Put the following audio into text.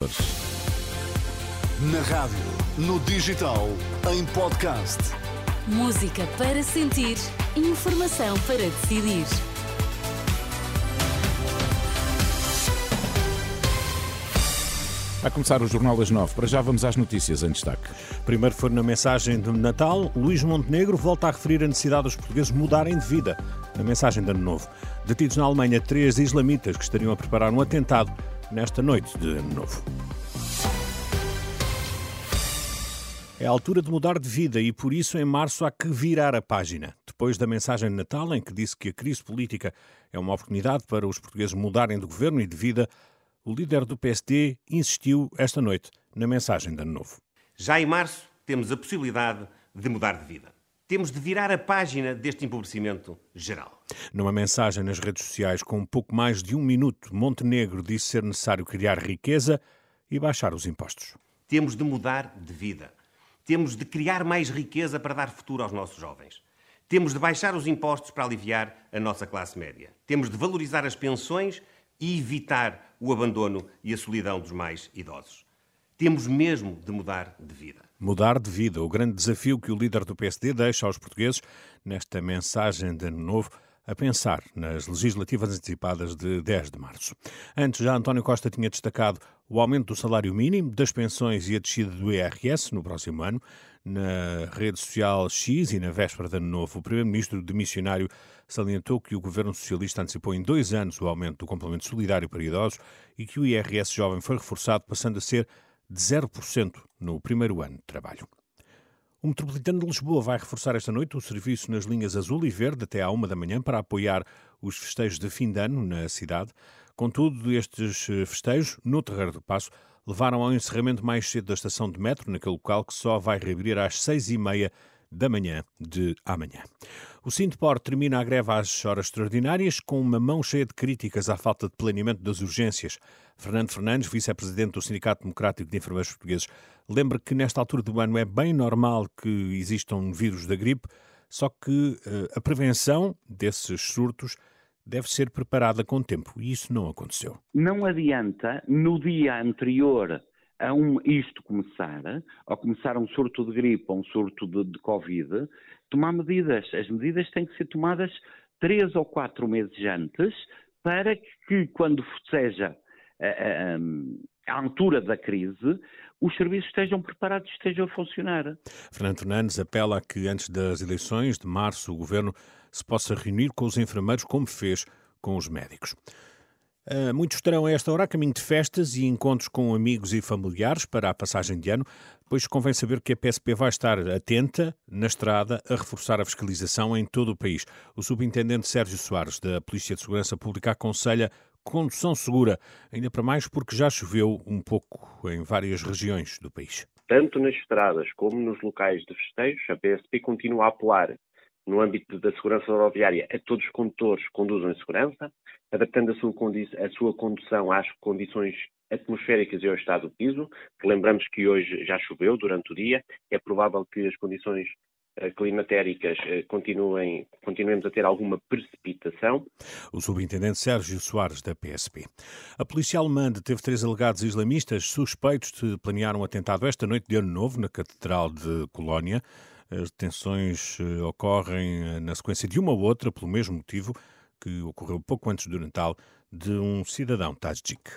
Na rádio, no digital, em podcast. Música para sentir, informação para decidir. Vai começar o Jornal das Nove. Para já vamos às notícias em destaque. Primeiro foi na mensagem de Natal, Luís Montenegro volta a referir a necessidade dos portugueses mudarem de vida. Na mensagem de Ano Novo. Detidos na Alemanha, três islamitas que estariam a preparar um atentado nesta noite de Ano Novo. É a altura de mudar de vida e por isso em março há que virar a página. Depois da mensagem de Natal, em que disse que a crise política é uma oportunidade para os portugueses mudarem de governo e de vida, o líder do PSD insistiu esta noite na mensagem de Ano Novo. Já em março temos a possibilidade de mudar de vida. Temos de virar a página deste empobrecimento geral. Numa mensagem nas redes sociais com um pouco mais de um minuto, Montenegro disse ser necessário criar riqueza e baixar os impostos. Temos de mudar de vida. Temos de criar mais riqueza para dar futuro aos nossos jovens. Temos de baixar os impostos para aliviar a nossa classe média. Temos de valorizar as pensões e evitar o abandono e a solidão dos mais idosos. Temos mesmo de mudar de vida. Mudar de vida, o grande desafio que o líder do PSD deixa aos portugueses nesta mensagem de Ano Novo a pensar nas legislativas antecipadas de 10 de março. Antes, já António Costa tinha destacado o aumento do salário mínimo, das pensões e a descida do IRS no próximo ano. Na rede social X e na véspera de Ano Novo, o primeiro-ministro demissionário salientou que o governo socialista antecipou em dois anos o aumento do complemento solidário para idosos e que o IRS jovem foi reforçado, passando a ser de 0% no primeiro ano de trabalho. O Metropolitano de Lisboa vai reforçar esta noite o serviço nas linhas azul e verde até à uma da manhã para apoiar os festejos de fim de ano na cidade. Contudo, estes eh, festejos, no Terreiro do Passo, levaram ao encerramento mais cedo da estação de metro, naquele local que só vai reabrir às seis e meia da manhã de amanhã. O Sintpor termina a greve às horas extraordinárias com uma mão cheia de críticas à falta de planeamento das urgências. Fernando Fernandes, vice-presidente do Sindicato Democrático de Enfermeiros Portugueses, lembra que nesta altura do ano é bem normal que existam vírus da gripe, só que uh, a prevenção desses surtos deve ser preparada com tempo e isso não aconteceu. Não adianta no dia anterior a um, isto começar, ao começar um surto de gripe ou um surto de, de Covid, tomar medidas. As medidas têm que ser tomadas três ou quatro meses antes para que, quando seja a, a, a altura da crise, os serviços estejam preparados e estejam a funcionar. Fernando Fernandes apela a que antes das eleições de março o Governo se possa reunir com os enfermeiros como fez com os médicos. Uh, muitos estarão a esta hora a caminho de festas e encontros com amigos e familiares para a passagem de ano, pois convém saber que a PSP vai estar atenta na estrada a reforçar a fiscalização em todo o país. O subintendente Sérgio Soares, da Polícia de Segurança Pública, aconselha condução segura, ainda para mais porque já choveu um pouco em várias regiões do país. Tanto nas estradas como nos locais de festejos, a PSP continua a apelar no âmbito da segurança rodoviária a todos os condutores conduzam em segurança, adaptando a sua, a sua condução às condições atmosféricas e ao estado do piso. Lembramos que hoje já choveu durante o dia, é provável que as condições eh, climatéricas eh, continuem, continuemos a ter alguma precipitação. O subintendente Sérgio Soares, da PSP. A polícia alemã deteve três alegados islamistas suspeitos de planear um atentado esta noite de Ano Novo na Catedral de Colónia. As detenções eh, ocorrem eh, na sequência de uma ou outra, pelo mesmo motivo que ocorreu pouco antes do Natal, de um cidadão tajik.